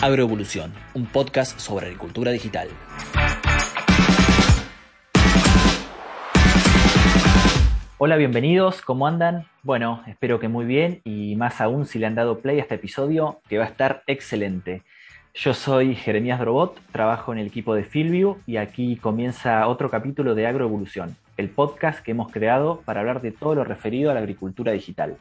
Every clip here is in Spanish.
Agroevolución, un podcast sobre agricultura digital. Hola, bienvenidos, ¿cómo andan? Bueno, espero que muy bien y más aún si le han dado play a este episodio que va a estar excelente. Yo soy Jeremías Drobot, trabajo en el equipo de Philview y aquí comienza otro capítulo de Agroevolución, el podcast que hemos creado para hablar de todo lo referido a la agricultura digital.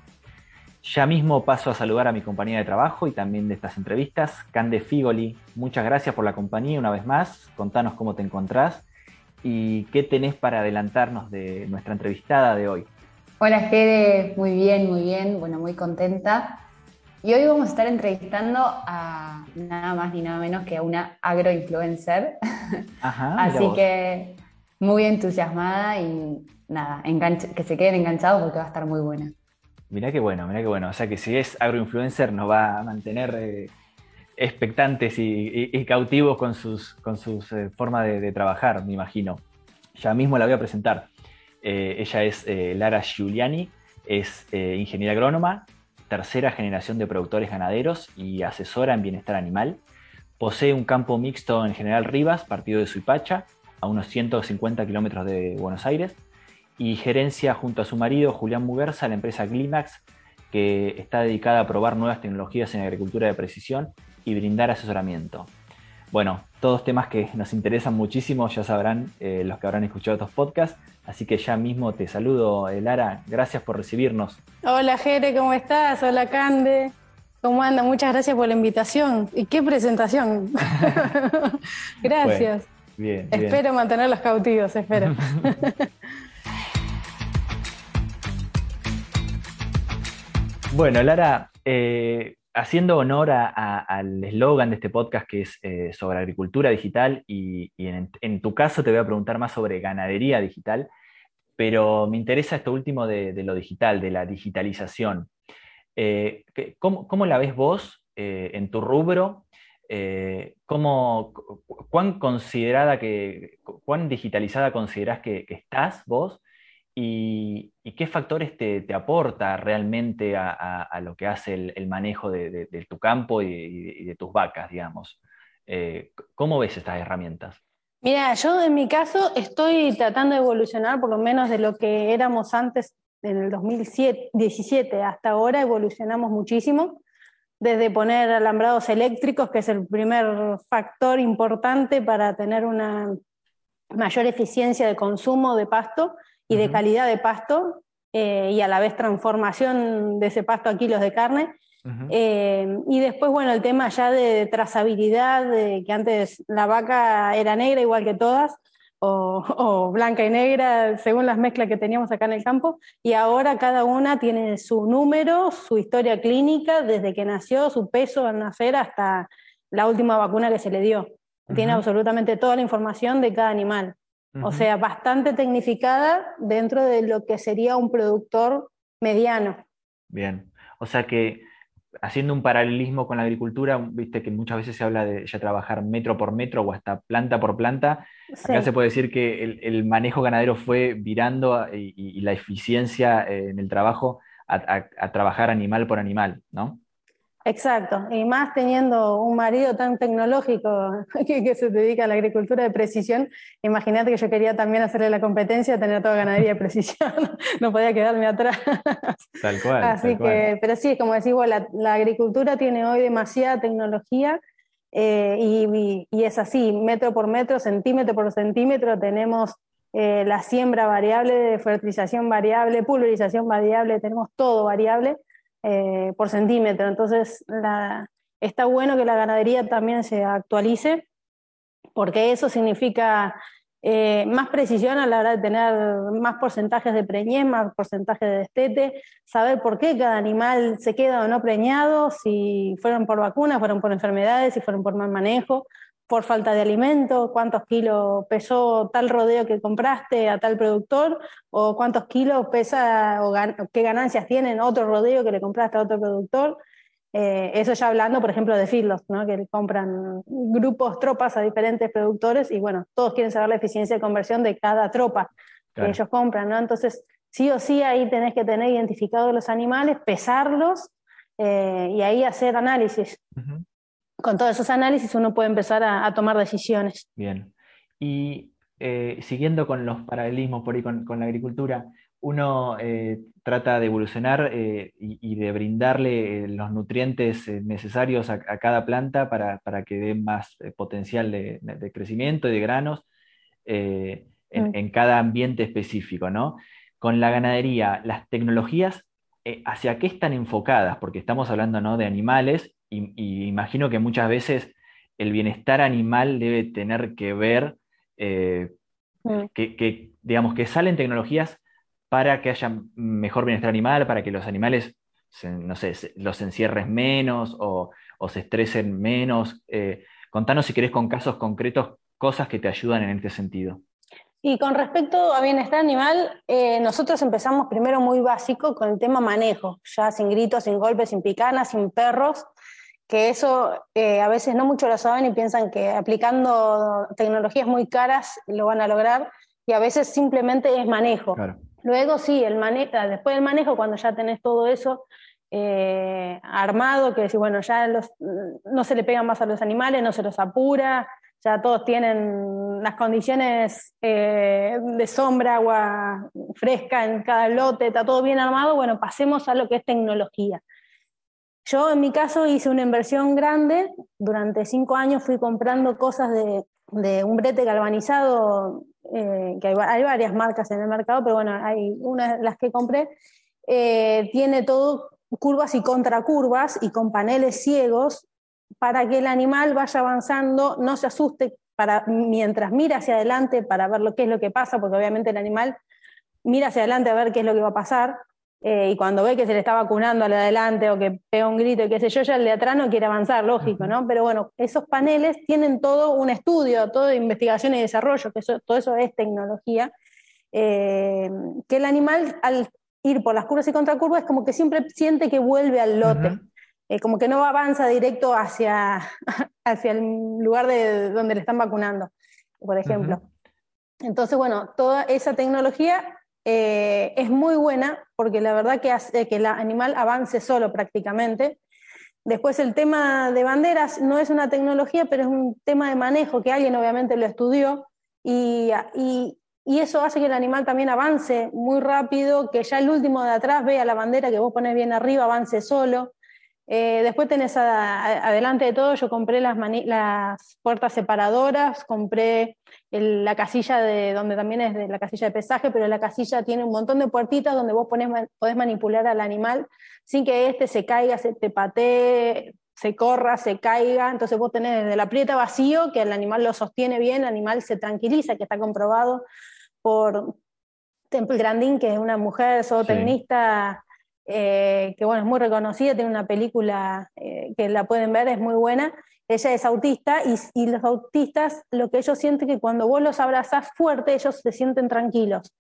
Ya mismo paso a saludar a mi compañía de trabajo y también de estas entrevistas, Cande Figoli. Muchas gracias por la compañía una vez más. Contanos cómo te encontrás y qué tenés para adelantarnos de nuestra entrevistada de hoy. Hola Jere, muy bien, muy bien, bueno, muy contenta. Y hoy vamos a estar entrevistando a nada más ni nada menos que a una agroinfluencer. Ajá, Así que muy entusiasmada y nada, que se queden enganchados porque va a estar muy buena. Mirá qué bueno, mirá qué bueno. O sea que si es agroinfluencer nos va a mantener eh, expectantes y, cautivos con sus, con sus eh, formas de, trabajar, me imagino. Ya mismo la voy a presentar. Eh, ella es Lara Giuliani, es ingeniera agrónoma, tercera generación de productores ganaderos y asesora en bienestar animal. Posee un campo mixto en General Rivas, partido de Suipacha, a unos 150 kilómetros de Buenos Aires y gerencia junto a su marido Julián Muguerza la empresa Climax, que está dedicada a probar nuevas tecnologías en agricultura de precisión y brindar asesoramiento. Bueno, todos temas que nos interesan muchísimo, ya sabrán eh, los que habrán escuchado estos podcasts, así que ya mismo te saludo, eh, Lara, gracias por recibirnos. Hola Jere, ¿cómo estás? Hola Cande. ¿Cómo anda? Muchas gracias por la invitación. ¿Y qué presentación? gracias. bien, espero mantenerlos cautivos, espero. Bueno, Lara, eh, haciendo honor al eslogan de este podcast que es eh, sobre agricultura digital y, en, tu caso te voy a preguntar más sobre ganadería digital, pero me interesa esto último de, lo digital, de la digitalización. Eh, ¿cómo, la ves vos en tu rubro? ¿Cuán considerada que, cuán digitalizada considerás que estás vos? Y, qué factores te, aporta realmente a, lo que hace el, manejo de, tu campo y, de tus vacas, digamos. Eh, ¿Cómo ves estas herramientas? Mira, yo en mi caso estoy tratando de evolucionar por lo menos de lo que éramos antes en el 2017 hasta ahora evolucionamos muchísimo, desde poner alambrados eléctricos, que es el primer factor importante para tener una mayor eficiencia de consumo de pasto, y de calidad de pasto eh, y a la vez transformación de ese pasto a kilos de carne. Eh, y después, bueno, el tema ya de trazabilidad, de que antes la vaca era negra igual que todas, o, o, blanca y negra, según las mezclas que teníamos acá en el campo, y ahora cada una tiene su número, su historia clínica, desde que nació, su peso al nacer hasta la última vacuna que se le dio. Tiene absolutamente toda la información de cada animal. O sea, bastante tecnificada dentro de lo que sería un productor mediano. Bien, o sea que haciendo un paralelismo con la agricultura, viste que muchas veces se habla de ya trabajar metro por metro o hasta planta por planta. Acá se puede decir que el, manejo ganadero fue virando y, la eficiencia en el trabajo a, trabajar animal por animal, ¿no? Exacto, y más teniendo un marido tan tecnológico que, se dedica a la agricultura de precisión, imagínate que yo quería también hacerle la competencia, tener toda ganadería de precisión, no podía quedarme atrás. Tal cual. Así que, pero sí, como decís la, agricultura tiene hoy demasiada tecnología eh, y, es así, metro por metro, centímetro por centímetro, tenemos eh, la siembra variable, fertilización variable, pulverización variable, tenemos todo variable eh, por centímetro. Entonces, está bueno que la ganadería también se actualice, porque eso significa eh, más precisión a la hora de tener más porcentajes de preñez, más porcentajes de destete, saber por qué cada animal se queda o no preñado, si fueron por vacunas, fueron por enfermedades, si fueron por mal manejo, por falta de alimento, cuántos kilos pesó tal rodeo que compraste a tal productor, o cuántos kilos pesa o qué ganancias tienen otro rodeo que le compraste a otro productor. Eh, eso ya hablando, por ejemplo, de filos, ¿no? que compran grupos, tropas a diferentes productores y bueno, todos quieren saber la eficiencia de conversión de cada tropa que ellos compran. ¿no? Entonces, sí o sí ahí tenés que tener identificados los animales, pesarlos eh, y ahí hacer análisis. con todos esos análisis uno puede empezar a, tomar decisiones. Bien. Y eh, siguiendo con los paralelismos por ahí con, la agricultura, uno eh, trata de evolucionar eh, y, de brindarle los nutrientes necesarios a, cada planta para, que dé más potencial de, crecimiento y de granos en, mm. en, cada ambiente específico, ¿no? Con la ganadería, las tecnologías, ¿hacia qué están enfocadas? Porque estamos hablando ¿no? de animales y, imagino que muchas veces el bienestar animal debe tener que ver eh, mm. que, digamos, que salen tecnologías para que haya mejor bienestar animal, para que los animales, no sé, los encierres menos o, se estresen menos. Eh, contanos si querés con casos concretos cosas que te ayudan en este sentido. Y con respecto a bienestar animal, eh, nosotros empezamos primero muy básico con el tema manejo, ya sin gritos, sin golpes, sin picanas, sin perros, que eso eh, a veces no mucho lo saben y piensan que aplicando tecnologías muy caras lo van a lograr y a veces simplemente es manejo. Luego sí, el ah, después del manejo, cuando ya tenés todo eso eh, armado, que decir, bueno, ya no se le pegan más a los animales, no se los apura, ya todos tienen las condiciones eh, de sombra, agua fresca en cada lote, está todo bien armado, bueno, pasemos a lo que es tecnología. Yo en mi caso hice una inversión grande, durante cinco años fui comprando cosas de, un brete galvanizado, eh, que hay, varias marcas en el mercado, pero bueno, hay una de las que compré, eh, tiene todo curvas y contracurvas y con paneles ciegos para que el animal vaya avanzando, no se asuste para, mientras mira hacia adelante para ver lo que es lo que pasa, porque obviamente el animal mira hacia adelante a ver qué es lo que va a pasar, eh, y cuando ve que se le está vacunando al de adelante o que pega un grito y qué sé yo, ya el de atrás no quiere avanzar, lógico, ¿no? Pero bueno, esos paneles tienen todo un estudio, todo de investigación y desarrollo, que todo eso es tecnología, eh, que el animal al ir por las curvas y contracurvas es como que siempre siente que vuelve al lote. Eh, como que no avanza directo hacia, hacia el lugar de donde le están vacunando, por ejemplo. Entonces, bueno, toda esa tecnología es muy buena porque la verdad que hace que el animal avance solo prácticamente. Después el tema de banderas no es una tecnología, pero es un tema de manejo que alguien obviamente lo estudió y, y, eso hace que el animal también avance muy rápido, que ya el último de atrás vea la bandera que vos pones bien arriba, avance solo. Eh, después tenés adelante de todo, yo compré las, las puertas separadoras, compré la casilla de donde también es de la casilla de pesaje, pero la casilla tiene un montón de puertitas donde vos podés manipular al animal sin que éste se caiga, se te patee, se corra, se caiga. Entonces vos tenés desde la prieta vacío, que el animal lo sostiene bien, el animal se tranquiliza, que está comprobado por Temple Grandin, que es una mujer zootecnista. Eh, que bueno, es muy reconocida, tiene una película eh, que la pueden ver, es muy buena. Ella es autista y, los autistas lo que ellos sienten que cuando vos los abrazás fuerte, ellos se sienten tranquilos.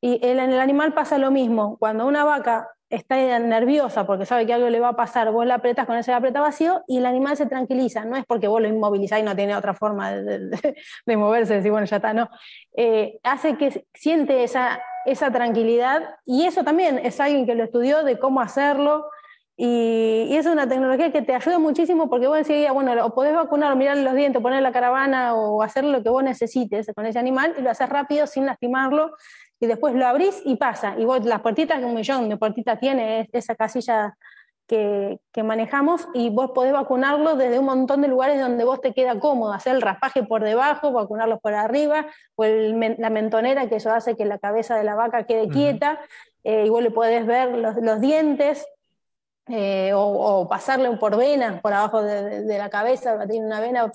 Y en el animal pasa lo mismo. Cuando una vaca está nerviosa porque sabe que algo le va a pasar, vos la apretas con ese aprieta vacío y el animal se tranquiliza. No es porque vos lo inmovilizás y no tiene otra forma de, moverse, decir, bueno, ya está, no. Eh, hace que siente esa, esa tranquilidad y eso también es alguien que lo estudió de cómo hacerlo. Y, es una tecnología que te ayuda muchísimo porque vos decís, bueno, o podés vacunar, o mirar los dientes, poner la caravana o hacer lo que vos necesites con ese animal y lo haces rápido sin lastimarlo y después lo abrís y pasa. Y vos las puertitas, un millón de puertitas tiene esa casilla que, manejamos y vos podés vacunarlo desde un montón de lugares donde vos te queda cómodo, hacer el raspaje por debajo, vacunarlos por arriba, o la mentonera que eso hace que la cabeza de la vaca quede quieta, eh, y vos le podés ver los, dientes, eh, o, pasarle por venas por abajo de, la cabeza, tiene una vena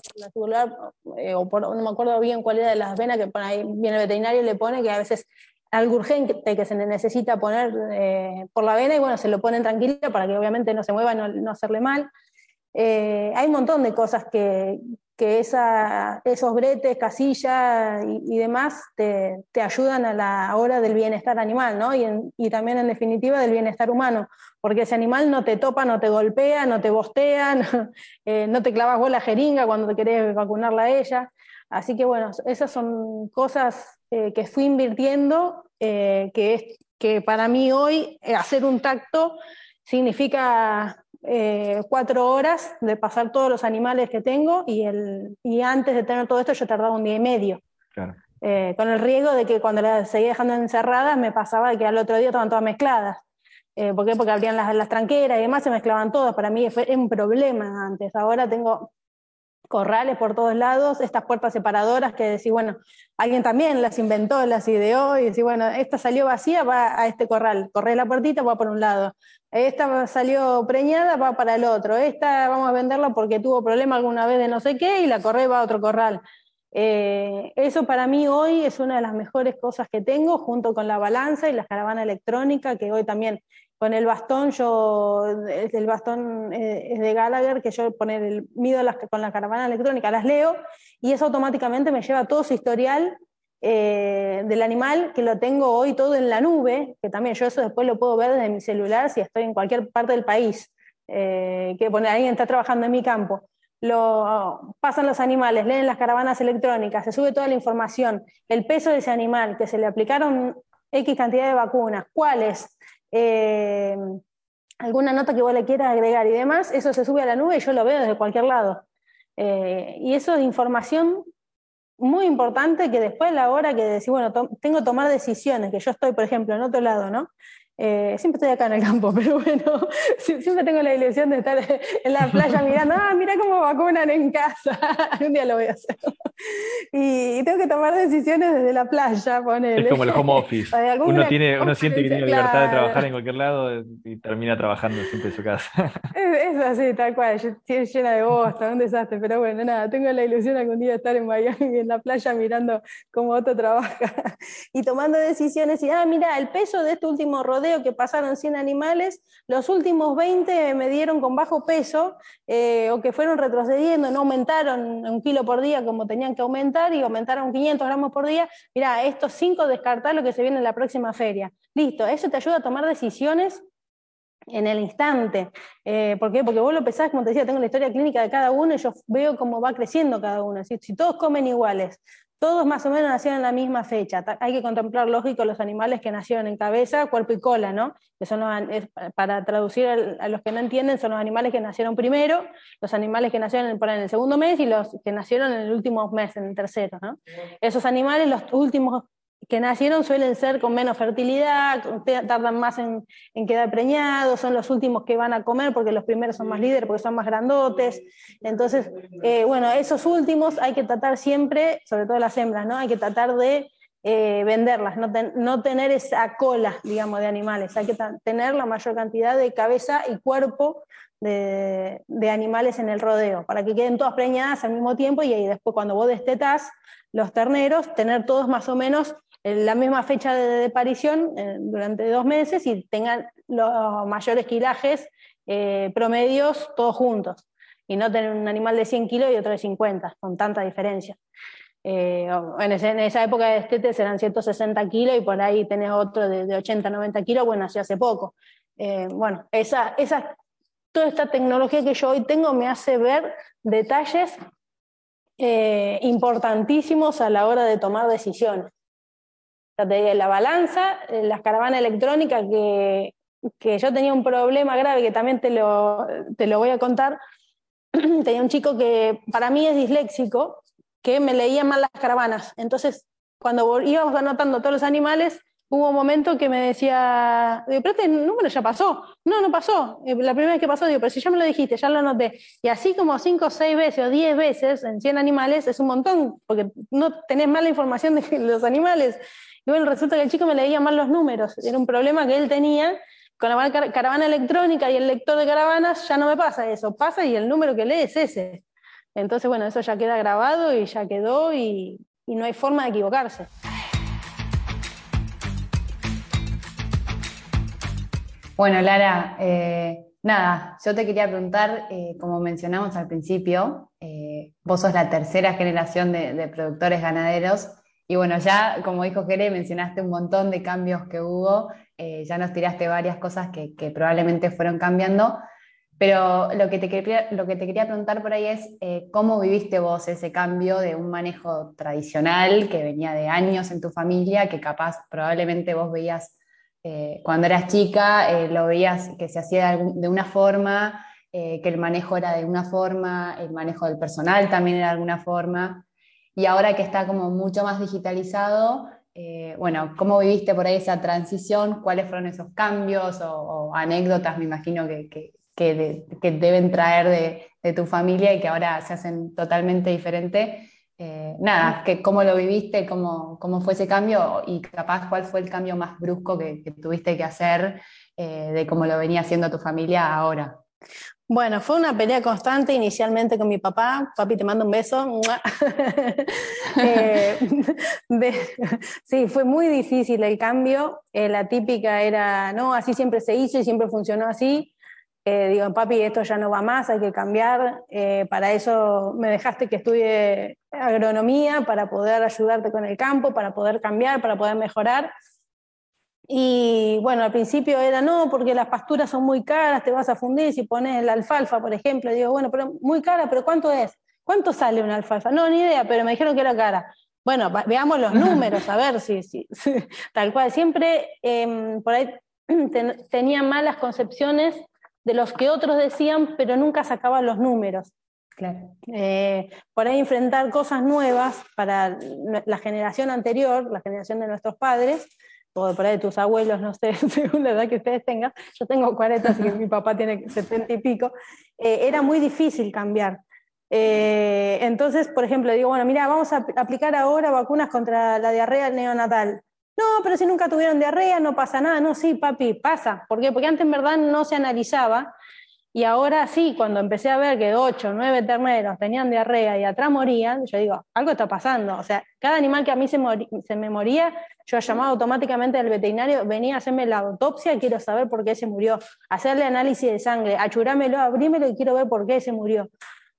eh, o no me acuerdo bien cuál era de las venas que por ahí viene el veterinario y le pone, que a veces algo urgente que se necesita poner eh, por la vena y bueno, se lo ponen tranquilo para que obviamente no se mueva, no, no hacerle mal. Eh, hay un montón de cosas que, que esos bretes, casillas y, demás te, te, ayudan a la hora del bienestar animal, ¿no? Y, también en definitiva del bienestar humano, porque ese animal no te topa, no te golpea, no te bostea, no, eh, no te clavas vos la jeringa cuando te querés vacunarla a ella. Así que bueno, esas son cosas eh, que fui invirtiendo, eh, que, que para mí hoy hacer un tacto significa eh, cuatro horas de pasar todos los animales que tengo y, el, y antes de tener todo esto yo tardaba un día y medio. Eh, con el riesgo de que cuando las seguía dejando encerradas me pasaba que al otro día estaban todas mezcladas. Eh, ¿Por qué? Porque abrían las, las, tranqueras y demás, se mezclaban todas. Para mí fue un problema antes. Ahora tengo corrales por todos lados, estas puertas separadoras que decís, bueno, alguien también las inventó, las ideó y decís, bueno, esta salió vacía, va a este corral, corre la puertita, va por un lado, esta salió preñada, va para el otro, esta vamos a venderla porque tuvo problema alguna vez de no sé qué y la corre va a otro corral. Eh, eso para mí hoy es una de las mejores cosas que tengo, junto con la balanza y la caravana electrónica, que hoy también con el bastón, yo, el bastón eh, es de Gallagher, que yo poner el, mido con la caravana electrónica, las leo, y eso automáticamente me lleva todo su historial eh, del animal, que lo tengo hoy todo en la nube, que también yo eso después lo puedo ver desde mi celular si estoy en cualquier parte del país, que poner, alguien está trabajando en mi campo. Lo, pasan los animales, leen las caravanas electrónicas, se sube toda la información, el peso de ese animal, que se le aplicaron X cantidad de vacunas, cuáles, eh, alguna nota que vos le quieras agregar y demás, eso se sube a la nube y yo lo veo desde cualquier lado. Eh, y eso es información muy importante que después a la hora que decís, bueno, tengo que tomar decisiones, que yo estoy, por ejemplo, en otro lado, ¿no? Eh, siempre estoy acá en el campo, pero bueno, siempre tengo la ilusión de estar en la playa mirando, ah, mira cómo vacunan en casa, un día lo voy a hacer. Y, tengo que tomar decisiones desde la playa, poner. Es como el home office. Uno, tiene, uno siente que tiene libertad de trabajar en cualquier lado y termina trabajando siempre en su casa. Es, así, tal cual, llena de bosta, un desastre, pero bueno, nada, tengo la ilusión algún día de estar en Miami, en la playa, mirando cómo otro trabaja y tomando decisiones y, ah, mira, el peso de este último rodeo que pasaron 100 animales, los últimos 20 me dieron con bajo peso eh, o que fueron retrocediendo, no aumentaron un kilo por día como tenían que aumentar y aumentaron 500 gramos por día. Mira, estos 5 descartar lo que se viene en la próxima feria. Listo, eso te ayuda a tomar decisiones en el instante. Eh, ¿Por qué? Porque vos lo pesás, como te decía, tengo la historia clínica de cada uno y yo veo cómo va creciendo cada uno. Si todos comen iguales, todos más o menos nacieron en la misma fecha. Hay que contemplar, lógico, los animales que nacieron en cabeza, cuerpo y cola, ¿no? Que son para traducir a los que no entienden, son los animales que nacieron primero, los animales que nacieron en, el segundo mes y los que nacieron en el último mes, en el tercero, ¿no? Esos animales, los últimos que nacieron suelen ser con menos fertilidad, tardan más en, quedar preñados, son los últimos que van a comer porque los primeros son más líderes, porque son más grandotes. Entonces, eh, bueno, esos últimos hay que tratar siempre, sobre todo las hembras, ¿no? Hay que tratar de eh, venderlas, no, tener esa cola, digamos, de animales, hay que tener la mayor cantidad de cabeza y cuerpo de, de, animales en el rodeo, para que queden todas preñadas al mismo tiempo y ahí después cuando vos destetas los terneros, tener todos más o menos la misma fecha de, aparición eh, durante dos meses y tengan los mayores kilajes eh, promedios todos juntos y no tener un animal de 100 kilos y otro de 50, con tanta diferencia. Eh, en, esa época de estetes eran 160 kilos y por ahí tenés otro de, 80, 90 kilos, bueno, nació hace poco. bueno, esa, esa, toda esta tecnología que yo hoy tengo me hace ver detalles importantísimos a la hora de tomar decisiones la balanza, eh, las caravanas electrónicas, que, que, yo tenía un problema grave que también te lo, te lo voy a contar. tenía un chico que para mí es disléxico, que me leía mal las caravanas. Entonces, cuando íbamos anotando todos los animales, hubo un momento que me decía, pero este número ya pasó. No, no pasó. Eh, la primera vez que pasó, digo, pero si ya me lo dijiste, ya lo anoté. Y así como cinco, seis veces o diez veces en 100 animales es un montón, porque no tenés mala información de los animales. Y bueno, resulta que el chico me leía mal los números. Era un problema que él tenía con la caravana electrónica y el lector de caravanas, ya no me pasa eso. Pasa y el número que lee es ese. Entonces, bueno, eso ya queda grabado y ya quedó y, no hay forma de equivocarse. Bueno, Lara, eh, nada, yo te quería preguntar, eh, como mencionamos al principio, eh, vos sos la tercera generación de productores ganaderos y bueno, ya como dijo Jere, mencionaste un montón de cambios que hubo, eh, ya nos tiraste varias cosas que, probablemente fueron cambiando, pero lo que te quería, lo que te quería preguntar por ahí es eh, cómo viviste vos ese cambio de un manejo tradicional que venía de años en tu familia, que capaz probablemente vos veías eh, cuando eras chica, lo veías que se hacía de, una forma eh, que el manejo era de una forma, el manejo del personal también era de alguna forma, y ahora que está como mucho más digitalizado, eh, bueno, ¿cómo viviste por ahí esa transición? ¿Cuáles fueron esos cambios o, anécdotas, me imagino, que, que, deben traer de, tu familia y que ahora se hacen totalmente diferente? Eh, nada, que, ¿cómo lo viviste? Cómo, ¿Cómo fue ese cambio? Y capaz, ¿cuál fue el cambio más brusco que, tuviste que hacer eh, de cómo lo venía haciendo tu familia ahora? Bueno, fue una pelea constante inicialmente con mi papá. Papi, te mando un beso. Eh, sí, fue muy difícil el cambio. Eh, la típica era, no, así siempre se hizo y siempre funcionó así. Eh, digo, papi, esto ya no va más, hay que cambiar. para eso me dejaste que estudie agronomía, para poder ayudarte con el campo, para poder cambiar, para poder mejorar. Y bueno, al principio era no, porque las pasturas son muy caras, te vas a fundir si pones la alfalfa, por ejemplo. Digo, bueno, pero muy cara, pero ¿cuánto es? ¿Cuánto sale una alfalfa? No, ni idea, pero me dijeron que era cara. Bueno, veamos los números, a ver si, si, tal cual. Siempre em, por ahí tenía malas concepciones de los que otros decían, pero nunca sacaban los números. Claro. Eh, por ahí enfrentar cosas nuevas para la generación anterior, la generación de nuestros padres, o por ahí de tus abuelos, no sé, según la edad que ustedes tengan, yo tengo 40, así que mi papá tiene 70 y pico, eh, era muy difícil cambiar. Eh, entonces, por ejemplo, digo, bueno, mira, vamos a aplicar ahora vacunas contra la diarrea neonatal. No, pero si nunca tuvieron diarrea, no pasa nada. No, sí, papi, pasa. ¿Por qué? Porque antes en verdad no se analizaba y ahora sí, cuando empecé a ver que ocho, nueve terneros tenían diarrea y atrás morían, yo digo, algo está pasando. O sea, cada animal que a mí se, se me moría, yo llamaba automáticamente al veterinario, venía a hacerme la autopsia, quiero saber por qué se murió, hacerle análisis de sangre, achurámelo, abrímelo y quiero ver por qué se murió.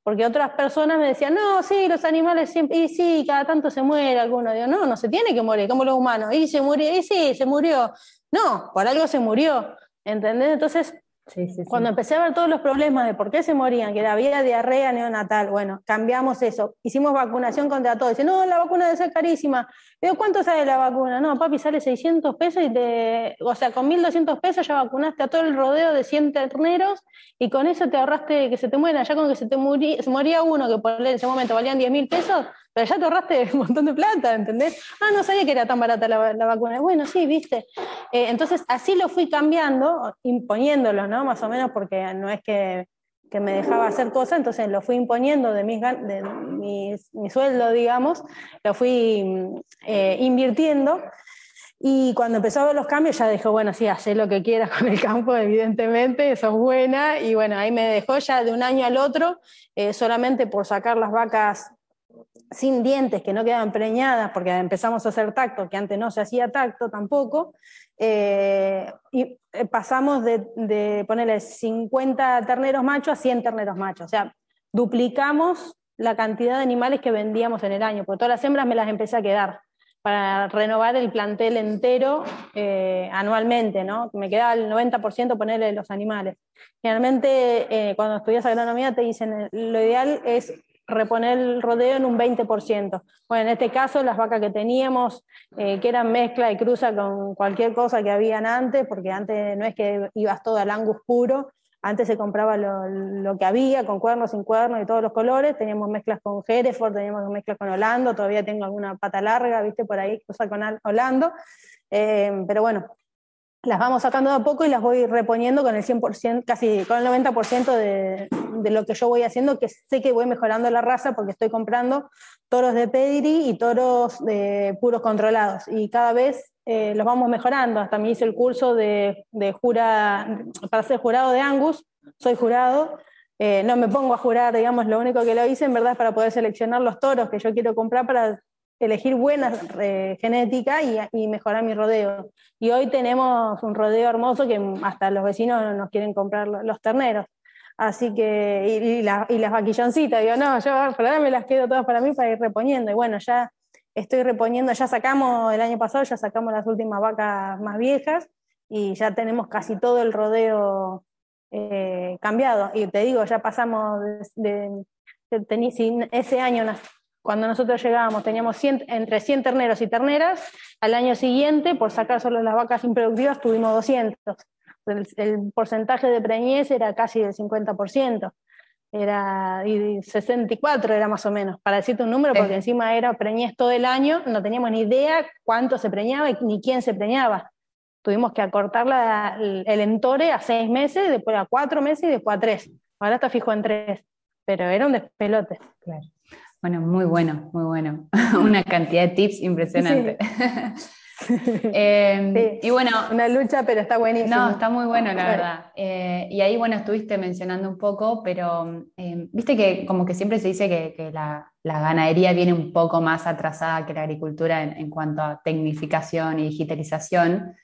Porque otras personas me decían, no, sí, los animales siempre, y sí, cada tanto se muere alguno. Digo, no, no se tiene que morir, como los humanos. Y se murió, y sí, se murió. No, por algo se murió. ¿Entendés? Entonces, cuando empecé a ver todos los problemas de por qué se morían, que había diarrea neonatal, bueno, cambiamos eso. Hicimos vacunación contra todo. Dice, no, la vacuna debe ser carísima. Pero ¿cuánto sale la vacuna? No, papi, sale 600 pesos y te. O sea, con 1200 pesos ya vacunaste a todo el rodeo de 100 terneros y con eso te ahorraste que se te mueran. Ya con que se te moría uno que por en ese momento valían 10 mil pesos, pero ya te ahorraste un montón de plata, ¿entendés? Ah, no sabía que era tan barata la, vacuna. Bueno, sí, viste. Eh, entonces, así lo fui cambiando, imponiéndolo, ¿no? Más o menos, porque no es que, me dejaba hacer cosas, entonces lo fui imponiendo de, mis, de mi, sueldo, digamos, lo fui eh, invirtiendo. Y cuando empezó a ver los cambios, ya dejó, bueno, sí, hacer lo que quieras con el campo, evidentemente, eso es buena. Y bueno, ahí me dejó ya de un año al otro, eh, solamente por sacar las vacas sin dientes, que no quedan preñadas, porque empezamos a hacer tacto, que antes no se hacía tacto tampoco, eh, y eh, pasamos de, ponerle 50 terneros machos a 100 terneros machos, o sea, duplicamos la cantidad de animales que vendíamos en el año, porque todas las hembras me las empecé a quedar para renovar el plantel entero eh, anualmente, ¿no? Me queda el 90% ponerle los animales. Generalmente, cuando estudias agronomía te dicen, lo ideal es reponer el rodeo en un 20%. Bueno, en este caso las vacas que teníamos, eh, que eran mezcla y cruza con cualquier cosa que habían antes, porque antes no es que ibas todo al angus puro, antes se compraba lo, que había, con cuernos, sin cuernos y todos los colores, teníamos mezclas con Hereford, teníamos mezclas con Holando, todavía tengo alguna pata larga, viste, por ahí, cosa con Holando, eh, pero bueno, las vamos sacando de a poco y las voy reponiendo con el 100%, casi con el 90% de, de, lo que yo voy haciendo, que sé que voy mejorando la raza porque estoy comprando toros de pedigree y toros de puros controlados. Y cada vez eh, los vamos mejorando. Hasta me hice el curso de, de jura, para ser jurado de Angus, soy jurado. Eh, no me pongo a jurar, digamos, lo único que lo hice en verdad es para poder seleccionar los toros que yo quiero comprar para elegir buena eh, genética y, mejorar mi rodeo. Y hoy tenemos un rodeo hermoso que hasta los vecinos nos quieren comprar los, terneros. Así que, y, las vaquilloncitas, digo, no, yo ahora me las quedo todas para mí para ir reponiendo. Y bueno, ya estoy reponiendo, ya sacamos el año pasado, ya sacamos las últimas vacas más viejas y ya tenemos casi todo el rodeo eh, cambiado. Y te digo, ya pasamos de, ese año cuando nosotros llegábamos teníamos entre 100 terneros y terneras, al año siguiente, por sacar solo las vacas improductivas, tuvimos 200. el, porcentaje de preñez era casi del 50%, era y 64 era más o menos, para decirte un número, porque encima era preñez todo el año, no teníamos ni idea cuánto se preñaba ni quién se preñaba. Tuvimos que acortar el, entore a seis meses, después a cuatro meses y después a tres. Ahora está fijo en tres, pero era un despelote. Claro. Bueno, muy bueno, muy bueno. Una cantidad de tips impresionante. Em, y bueno. Una lucha, pero está buenísimo. No, está muy bueno, la verdad. Eh, y ahí, bueno, estuviste mencionando un poco, pero em, viste que como que siempre se dice que, la, ganadería viene un poco más atrasada que la agricultura en, cuanto a tecnificación y digitalización.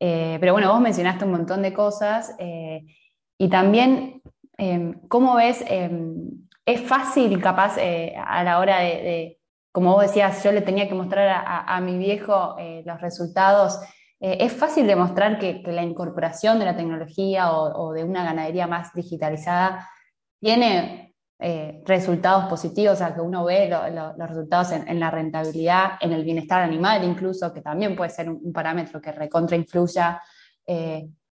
Eh, pero bueno, vos mencionaste un montón de cosas. Eh, y también, em, ¿cómo ves? Es fácil, capaz, a la hora de como vos decías, yo le tenía que mostrar a, mi viejo eh, los resultados. Eh, es fácil demostrar que, la incorporación de la tecnología o, de una ganadería más digitalizada tiene eh, resultados positivos, o sea, que uno ve los resultados en, la rentabilidad, en el bienestar animal incluso, que también puede ser un, parámetro que recontra influya.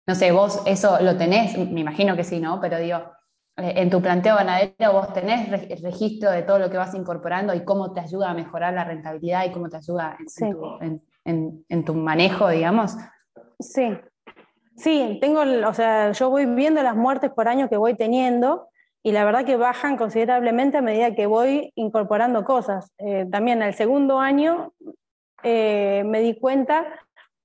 no sé, vos eso lo tenés, me imagino que sí, ¿no? Pero digo, eh, en tu planteo ganadero vos tenés el registro de todo lo que vas incorporando y cómo te ayuda a mejorar la rentabilidad y cómo te ayuda en, tu, manejo, digamos. Sí, sí, tengo, o sea, yo voy viendo las muertes por año que voy teniendo y la verdad que bajan considerablemente a medida que voy incorporando cosas. Eh, también el segundo año eh, me di cuenta,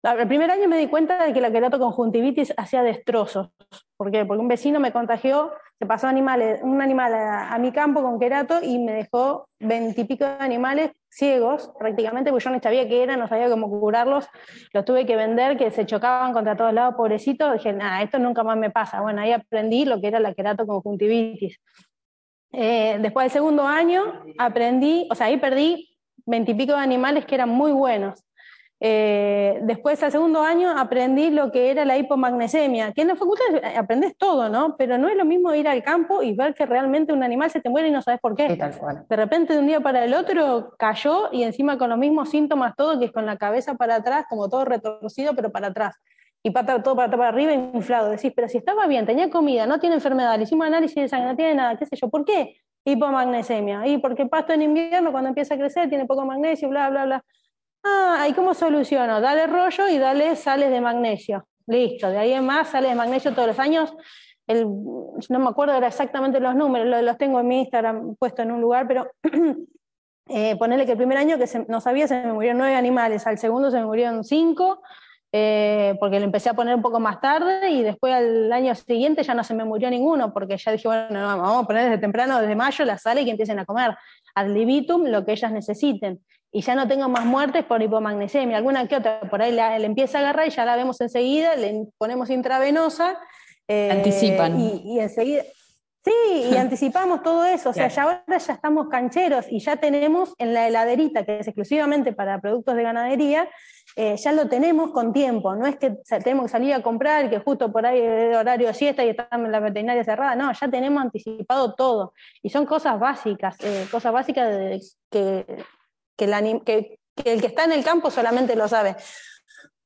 el primer año me di cuenta de que la querato conjuntivitis hacía destrozos. ¿Por qué? Porque un vecino me contagió se pasó animales, un animal a, mi campo con querato y me dejó veintipico de animales ciegos, prácticamente, porque yo no sabía qué eran, no sabía cómo curarlos, los tuve que vender, que se chocaban contra todos lados, pobrecitos, dije, nada, esto nunca más me pasa. Bueno, ahí aprendí lo que era la querato conjuntivitis. Eh, después del segundo año aprendí, o sea, ahí perdí veintipico de animales que eran muy buenos. Eh, después, al segundo año, aprendí lo que era la hipomagnesemia, que en la facultad aprendes todo, ¿no? Pero no es lo mismo ir al campo y ver que realmente un animal se te muere y no sabes por qué. De repente, de un día para el otro, cayó y encima con los mismos síntomas todo, que es con la cabeza para atrás, como todo retorcido, pero para atrás. Y pata, todo para, para arriba, inflado. Decís, pero si estaba bien, tenía comida, no tiene enfermedad, le hicimos análisis de sangre, no tiene nada, qué sé yo, ¿por qué? Hipomagnesemia. Y porque pasto en invierno, cuando empieza a crecer, tiene poco magnesio, bla, bla, bla. Ah, ¿y cómo soluciono? Dale rollo y dale sales de magnesio. Listo, de ahí en más sales de magnesio todos los años. El, no me acuerdo exactamente los números, los, tengo en mi Instagram puesto en un lugar, pero eh, ponerle que el primer año que no sabía se me murieron nueve animales, al segundo se me murieron cinco, eh, porque lo empecé a poner un poco más tarde y después al año siguiente ya no se me murió ninguno, porque ya dije, bueno, vamos a poner desde temprano, desde mayo, las sales y que empiecen a comer ad libitum lo que ellas necesiten y ya no tengo más muertes por hipomagnesemia, alguna que otra, por ahí le empieza a agarrar y ya la vemos enseguida, le ponemos intravenosa. Eh, Anticipan. Y, enseguida. Sí, y anticipamos todo eso, o sea, ya ahora ya estamos cancheros y ya tenemos en la heladerita, que es exclusivamente para productos de ganadería, eh, ya lo tenemos con tiempo, no es que tenemos que salir a comprar, que justo por ahí es horario de siesta y está en la veterinaria cerrada, no, ya tenemos anticipado todo. Y son cosas básicas, eh, cosas básicas de, que que el, que, está en el campo solamente lo sabe.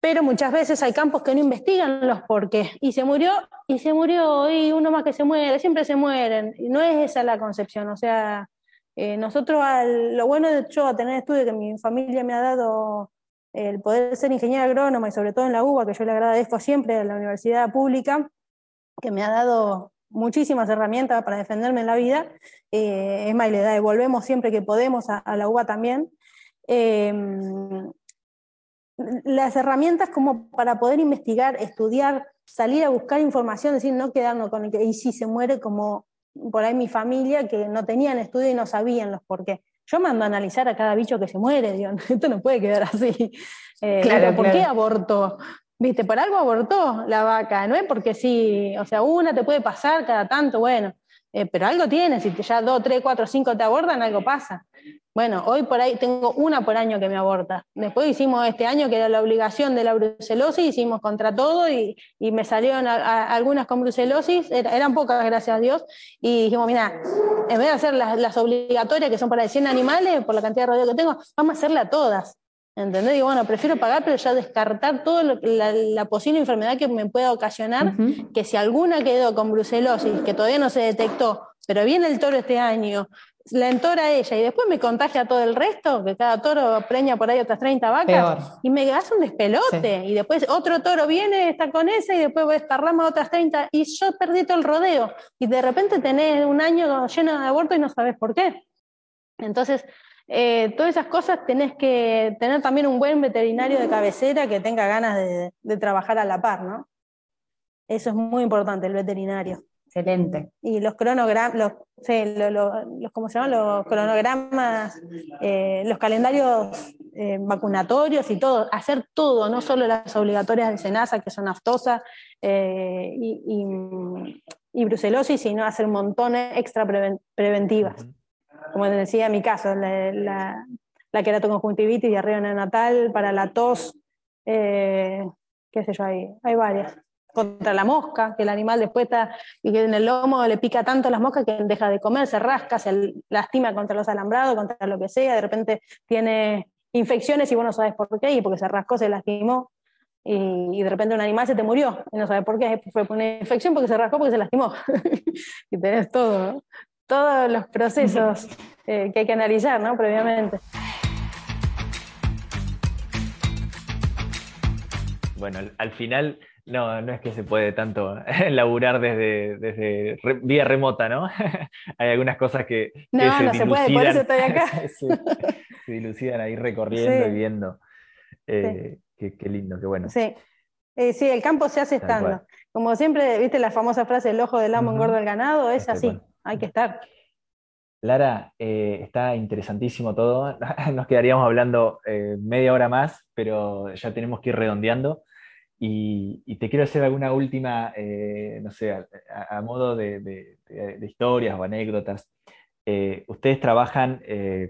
Pero muchas veces hay campos que no investigan los por qué. Y se murió, y se murió, y uno más que se muere, siempre se mueren. Y no es esa la concepción. O sea, eh, nosotros, lo bueno de hecho a tener estudio que mi familia me ha dado el poder ser ingeniera agrónoma y sobre todo en la UBA, que yo le agradezco siempre a la universidad pública, que me ha dado muchísimas herramientas para defenderme en la vida. Eh, es más, le devolvemos siempre que podemos a la UBA también. Em, las herramientas como para poder investigar, estudiar, salir a buscar información, decir, no quedarnos con el que, y si se muere como por ahí mi familia, que no tenían estudio y no sabían los por qué. Yo mando a analizar a cada bicho que se muere, digo, esto no puede quedar así. Eh, claro, ¿Por qué abortó? Viste, por algo abortó la vaca, no es porque sí, o sea, una te puede pasar cada tanto, bueno, eh, pero algo tiene, si ya dos, tres, cuatro, cinco te abordan, algo pasa. Bueno, hoy por ahí tengo una por año que me aborta. Después hicimos este año, que era la obligación de la brucelosis, hicimos contra todo y, me salieron algunas con brucelosis, eran pocas, gracias a Dios, y dijimos, mira, en vez de hacer las, obligatorias que son para 100 animales, por la cantidad de rodeo que tengo, vamos a hacerlas todas. ¿Entendés? Digo, bueno, prefiero pagar, pero ya descartar toda la, posible enfermedad que me pueda ocasionar, que si alguna quedó con brucelosis, que todavía no se detectó, pero viene el toro este año, la entora ella y después me contagia a todo el resto, que cada toro preña por ahí otras 30 vacas, y me hace un despelote. Y después otro toro viene, está con esa, y después desparrama otras 30, y yo perdí todo el rodeo. Y de repente tenés un año lleno de aborto y no sabes por qué. Entonces, eh, todas esas cosas tenés que tener también un buen veterinario de cabecera que tenga ganas de, trabajar a la par, ¿no? Eso es muy importante, el veterinario. Excelente. Y los cronogramas, los, ¿cómo se llaman? Los cronogramas, eh, los calendarios eh, vacunatorios y todo, hacer todo, no solo las obligatorias de SENASA, que son aftosas y, y, brucelosis, sino hacer montones extra preventivas como decía, en mi caso, la, la, la queratoconjuntivitis, diarrea neonatal, para la tos, eh, qué sé yo, hay, hay varias. Contra la mosca, que el animal después está, y que en el lomo le pica tanto las moscas que deja de comer, se rasca, se lastima contra los alambrados, contra lo que sea, de repente tiene infecciones y vos no sabes por qué, y porque se rascó, se lastimó, y, de repente un animal se te murió, y no sabes por qué, fue por una infección porque se rascó, porque se lastimó. y tenés todo, todos los procesos eh, que hay que analizar ¿no? previamente. Bueno, al final no, no es que se puede tanto laburar desde, desde vía remota, ¿no? hay algunas cosas que, no, no se puede, por eso estoy acá. se, dilucidan ahí recorriendo y viendo. Eh, qué, lindo, qué bueno. Sí. Eh, sí, el campo se hace estando. Como siempre, viste la famosa frase, el ojo del amo engorda el ganado, es así hay que estar. Lara, eh, está interesantísimo todo. Nos quedaríamos hablando eh, media hora más, pero ya tenemos que ir redondeando. Y, te quiero hacer alguna última, eh, no sé, a, modo de, historias o anécdotas. ustedes trabajan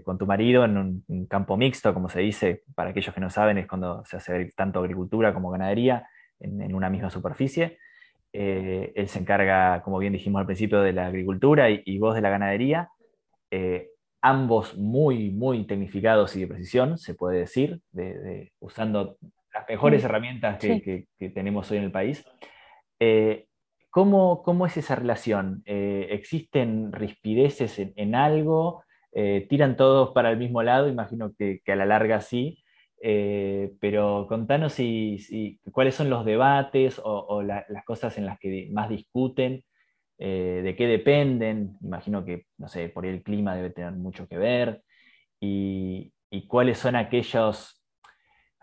con tu marido en un, campo mixto, como se dice, para aquellos que no saben, es cuando se hace tanto agricultura como ganadería en una misma superficie. Eh, él se encarga, como bien dijimos al principio, de la agricultura y, vos de la ganadería. Eh, ambos muy, muy tecnificados y de precisión, se puede decir, usando las mejores herramientas que, tenemos hoy en el país. Eh, ¿cómo, es esa relación? ¿Existen rispideces en, algo? ¿Tiran todos para el mismo lado? Imagino que, a la larga sí. Eh, pero contanos si, cuáles son los debates o, las cosas en las que más discuten, eh, de qué dependen, imagino que, no sé, por el clima debe tener mucho que ver, y, cuáles son aquellos,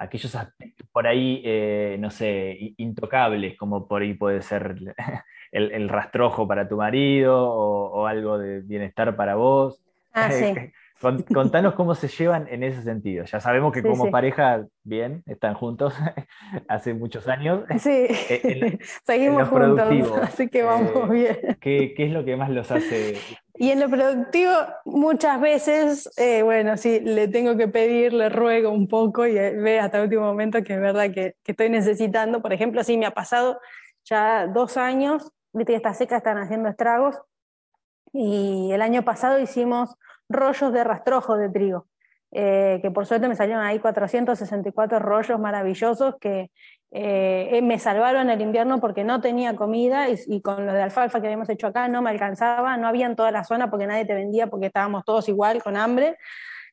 aquellos aspectos por ahí, eh, no sé, intocables, como por ahí puede ser el, rastrojo para tu marido o, algo de bienestar para vos. Ah, sí. Contanos cómo se llevan en ese sentido. Ya sabemos que como pareja, bien, están juntos hace muchos años. Sí, seguimos juntos, así que vamos eh, bien. ¿qué, es lo que más los hace? Y en lo productivo, muchas veces, eh, bueno, sí, le tengo que pedir, le ruego un poco y ve hasta el último momento que es verdad que, que estoy necesitando. Por ejemplo, sí, me ha pasado ya dos años, viste que estas secas están haciendo estragos. Y el año pasado hicimos rollos de rastrojo de trigo, eh, que por suerte me salieron ahí 464 rollos maravillosos que eh, me salvaron el invierno porque no tenía comida y, con los de alfalfa que habíamos hecho acá no me alcanzaba, no había en toda la zona porque nadie te vendía porque estábamos todos igual con hambre.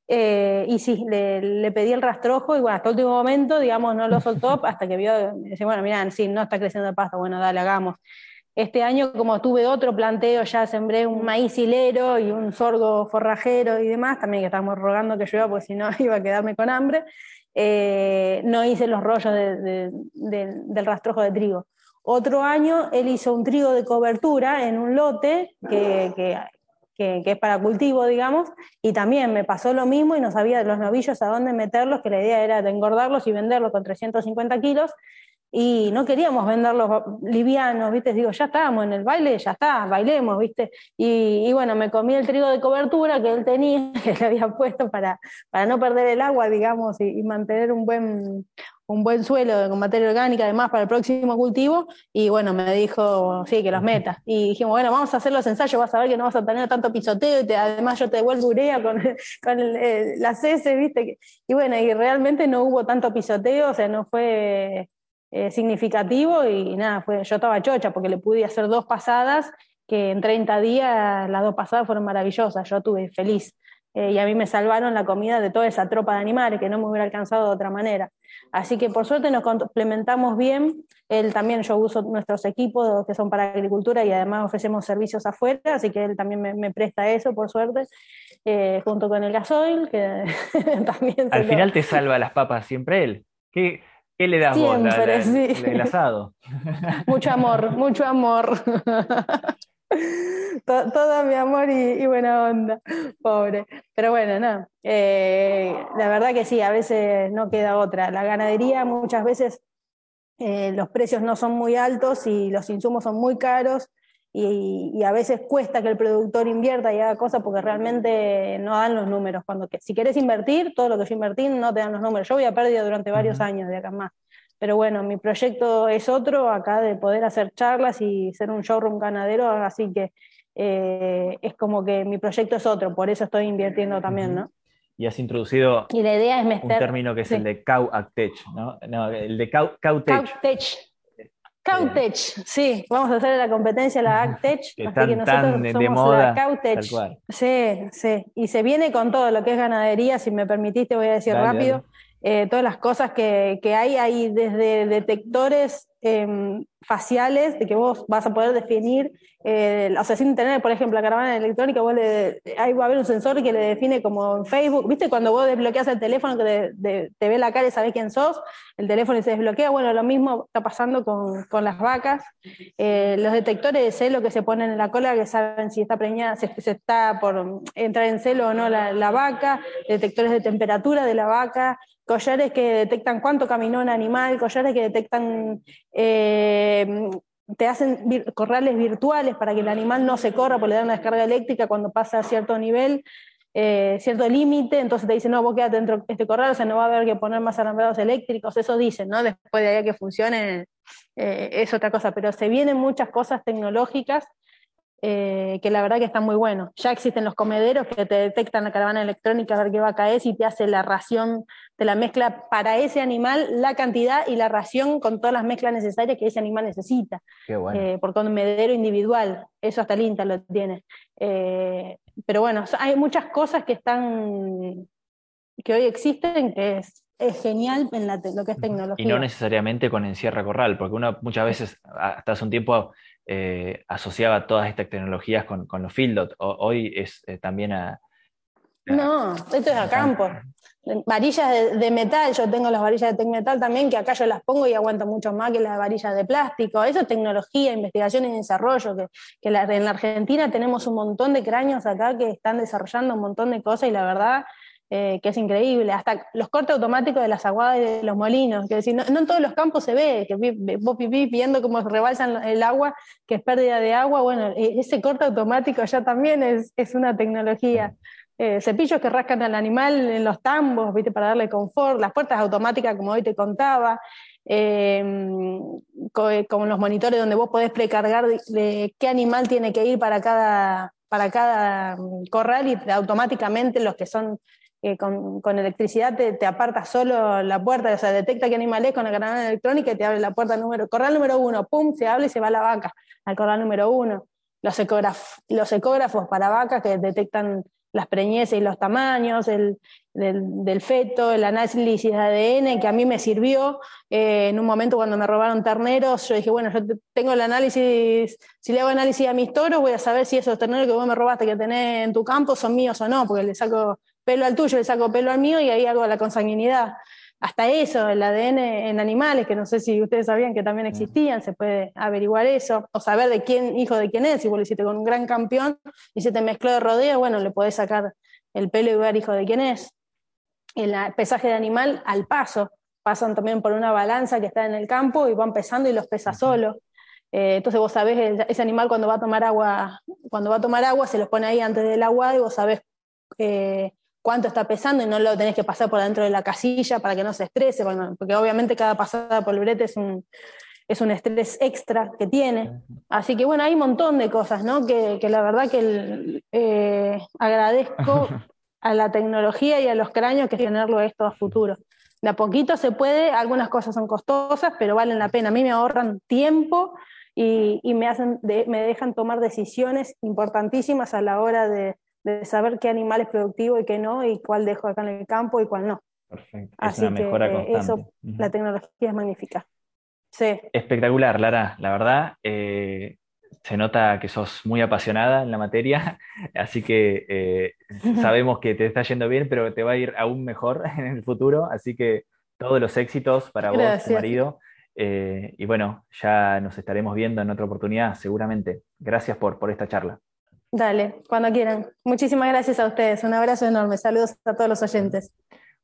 Eh, y sí, le, pedí el rastrojo y bueno, hasta el último momento, digamos, no lo soltó hasta que vio, dice, bueno, mira, sí, no está creciendo el pasto, bueno, dale, hagamos. Este año, como tuve otro planteo, ya sembré un maíz hilero y un sorgo forrajero y demás, también que estamos rogando que llueva, porque si no iba a quedarme con hambre. Eh, no hice los rollos del rastrojo de trigo. Otro año él hizo un trigo de cobertura en un lote que, que, es para cultivo, digamos, y también me pasó lo mismo y no sabía los novillos a dónde meterlos, que la idea era de engordarlos y venderlos con 350 kilos, y no queríamos venderlos livianos, ¿viste? Digo, ya estábamos en el baile, ya está, bailemos, ¿viste? Y, bueno, me comí el trigo de cobertura que él tenía, que le había puesto para, para no perder el agua, digamos, y, mantener un buen, un buen suelo con materia orgánica además para el próximo cultivo y bueno, me dijo, sí, que los metas. Y dijimos, bueno, vamos a hacer los ensayos, vas a ver que no vas a tener tanto pisoteo y además yo te devuelvo urea con, con las heces, ¿viste? Y bueno, y realmente no hubo tanto pisoteo, o sea, no fue eh, significativo y nada, fue, yo estaba chocha porque le pude hacer dos pasadas que en 30 días las dos pasadas fueron maravillosas, yo tuve feliz. Eh, y a mí me salvaron la comida de toda esa tropa de animales que no me hubiera alcanzado de otra manera. Así que por suerte nos complementamos bien. Él también, yo uso nuestros equipos que son para agricultura y además ofrecemos servicios afuera, así que él también me, presta eso, por suerte, eh, junto con el gasoil, que también... Al final te salva las papas siempre él. ¿Qué, ¿Qué le das Siempre, vos? sí. El asado. mucho amor, mucho amor. todo, mi amor y, buena onda, pobre. Pero bueno, no. Eh, la verdad que sí, a veces no queda otra. La ganadería muchas veces eh, los precios no son muy altos y los insumos son muy caros y, a veces cuesta que el productor invierta y haga cosas porque realmente no dan los números. Cuando si querés invertir, todo lo que yo invertí no te dan los números. Yo voy a pérdida durante varios años de acá más. Pero bueno, mi proyecto es otro, acá de poder hacer charlas y ser un showroom ganadero, así que eh, es como que mi proyecto es otro, por eso estoy invirtiendo también, ¿no? Y has introducido y la idea es un término que es el de cow ¿no? ¿no? el de cow, Cowtech, sí, vamos a hacer la competencia la Actech, así que nosotros somos de moda, Cowtech. Sí, sí, y se viene con todo lo que es ganadería, si me permitiste voy a decir rápido, eh, todas las cosas que, que, hay, hay desde detectores Em, faciales de que vos vas a poder definir, eh, o sea, sin tener, por ejemplo, la caravana electrónica, vos le, ahí va a haber un sensor que le define como en Facebook, ¿viste? Cuando vos desbloqueas el teléfono que te ve la cara y sabés quién sos, el teléfono se desbloquea, bueno, lo mismo está pasando con, con las vacas. Eh, los detectores de celo que se ponen en la cola, que saben si está preñada, si, está por entrar en celo o no la vaca, detectores de temperatura de la vaca, collares que detectan cuánto caminó un animal, collares que detectan, eh, te hacen corrales virtuales para que el animal no se corra, porque le dan una descarga eléctrica cuando pasa a cierto nivel, eh, cierto límite, entonces te dicen, no, vos quédate dentro de este corral, o sea, no va a haber que poner más alambrados eléctricos, eso dicen, ¿no? Después de ahí que funcione, eh, es otra cosa, pero se vienen muchas cosas tecnológicas eh, que la verdad que están muy buenos. Ya existen los comederos que te detectan la caravana electrónica a ver qué va a caer y te hace la ración de la mezcla para ese animal, la cantidad y la ración con todas las mezclas necesarias que ese animal necesita. Qué bueno. eh, por comedero individual, eso hasta el INTA lo tiene. Eh, pero bueno, hay muchas cosas que están, que hoy existen, que es es genial en lo que es tecnología. Y no necesariamente con encierra corral, porque uno muchas veces, hasta hace un tiempo, eh, asociaba todas estas tecnologías con, los fieldot. Hoy es eh, también a, No, esto es a campo. Varillas de, metal, yo tengo las varillas de metal también, que acá yo las pongo y aguanto mucho más que las varillas de plástico. Eso es tecnología, investigación y desarrollo, que, en la Argentina tenemos un montón de cráneos acá que están desarrollando un montón de cosas y la verdad eh, que es increíble, hasta los cortes automáticos de las aguadas y de los molinos, que decir, no, en todos los campos se ve, que vos vivís viendo cómo rebalsan el agua, que es pérdida de agua, bueno, e, ese corte automático ya también es, es una tecnología. Eh, cepillos que rascan al animal en los tambos, ¿viste? para darle confort, las puertas automáticas, como hoy te contaba, eh, como los monitores donde vos podés precargar de, qué animal tiene que ir para cada, para cada mm, corral y automáticamente los que son que con, con, electricidad te, te, aparta solo la puerta, o sea, detecta qué animal es con la granada electrónica y te abre la puerta número, corral número uno, pum, se abre y se va la vaca al corral número uno. Los, los ecógrafos para vacas que detectan las preñeces y los tamaños el, del, feto, el análisis de ADN, que a mí me sirvió. Eh, en un momento cuando me robaron terneros, yo dije, bueno, yo tengo el análisis, si le hago análisis a mis toros, voy a saber si esos terneros que vos me robaste que tenés en tu campo son míos o no, porque le saco pelo al tuyo, le saco pelo al mío y ahí hago la consanguinidad. Hasta eso, el ADN en animales, que no sé si ustedes sabían que también existían, se puede averiguar eso, o saber de quién, hijo de quién es, si vos lo hiciste con un gran campeón y se te mezcló de rodeo, bueno, le podés sacar el pelo y ver hijo de quién es. El pesaje de animal al paso, pasan también por una balanza que está en el campo y van pesando y los pesa solo. Eh, entonces vos sabés, ese animal cuando va a tomar agua, cuando va a tomar agua se los pone ahí antes del agua y vos sabés eh, cuánto está pesando y no lo tenés que pasar por dentro de la casilla para que no se estrese, porque obviamente cada pasada por el brete es un, es un estrés extra que tiene. Así que bueno, hay un montón de cosas, ¿no? Que, la verdad que eh, agradezco a la tecnología y a los cráneos que tenerlo esto a futuro. De a poquito se puede, algunas cosas son costosas, pero valen la pena. A mí me ahorran tiempo y, me, hacen me dejan tomar decisiones importantísimas a la hora de, saber qué animal es productivo y qué no, y cuál dejo acá en el campo y cuál no. Perfecto. Así una mejora que eso, la tecnología es magnífica. Sí. Espectacular, Lara, la verdad. Eh, se nota que sos muy apasionada en la materia, así que eh, sabemos que te está yendo bien, pero te va a ir aún mejor en el futuro, así que todos los éxitos para vos, tu marido. Eh, y bueno, ya nos estaremos viendo en otra oportunidad, seguramente. Gracias por, por esta charla. Dale, cuando quieran. Muchísimas gracias a ustedes. Un abrazo enorme. Saludos a todos los oyentes.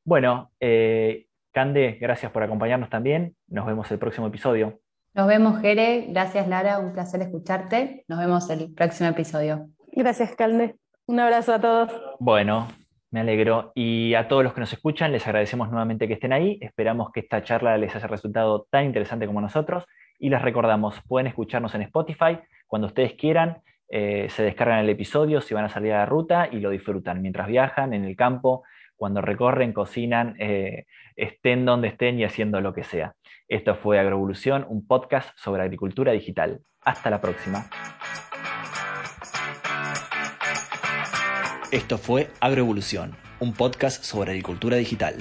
Bueno, eh, Cande, gracias por acompañarnos también. Nos vemos el próximo episodio. Nos vemos, Jere. Gracias, Lara. Un placer escucharte. Nos vemos el próximo episodio. Gracias, Cande. Un abrazo a todos. Bueno, me alegro. Y a todos los que nos escuchan, les agradecemos nuevamente que estén ahí. Esperamos que esta charla les haya resultado tan interesante como nosotros. Y les recordamos, pueden escucharnos en Spotify cuando ustedes quieran. Eh, se descargan el episodio si van a salir a la ruta y lo disfrutan mientras viajan en el campo, cuando recorren, cocinan, eh, estén donde estén y haciendo lo que sea. Esto fue Agroevolución, un podcast sobre agricultura digital. Hasta la próxima. Esto fue Agroevolución, un podcast sobre agricultura digital.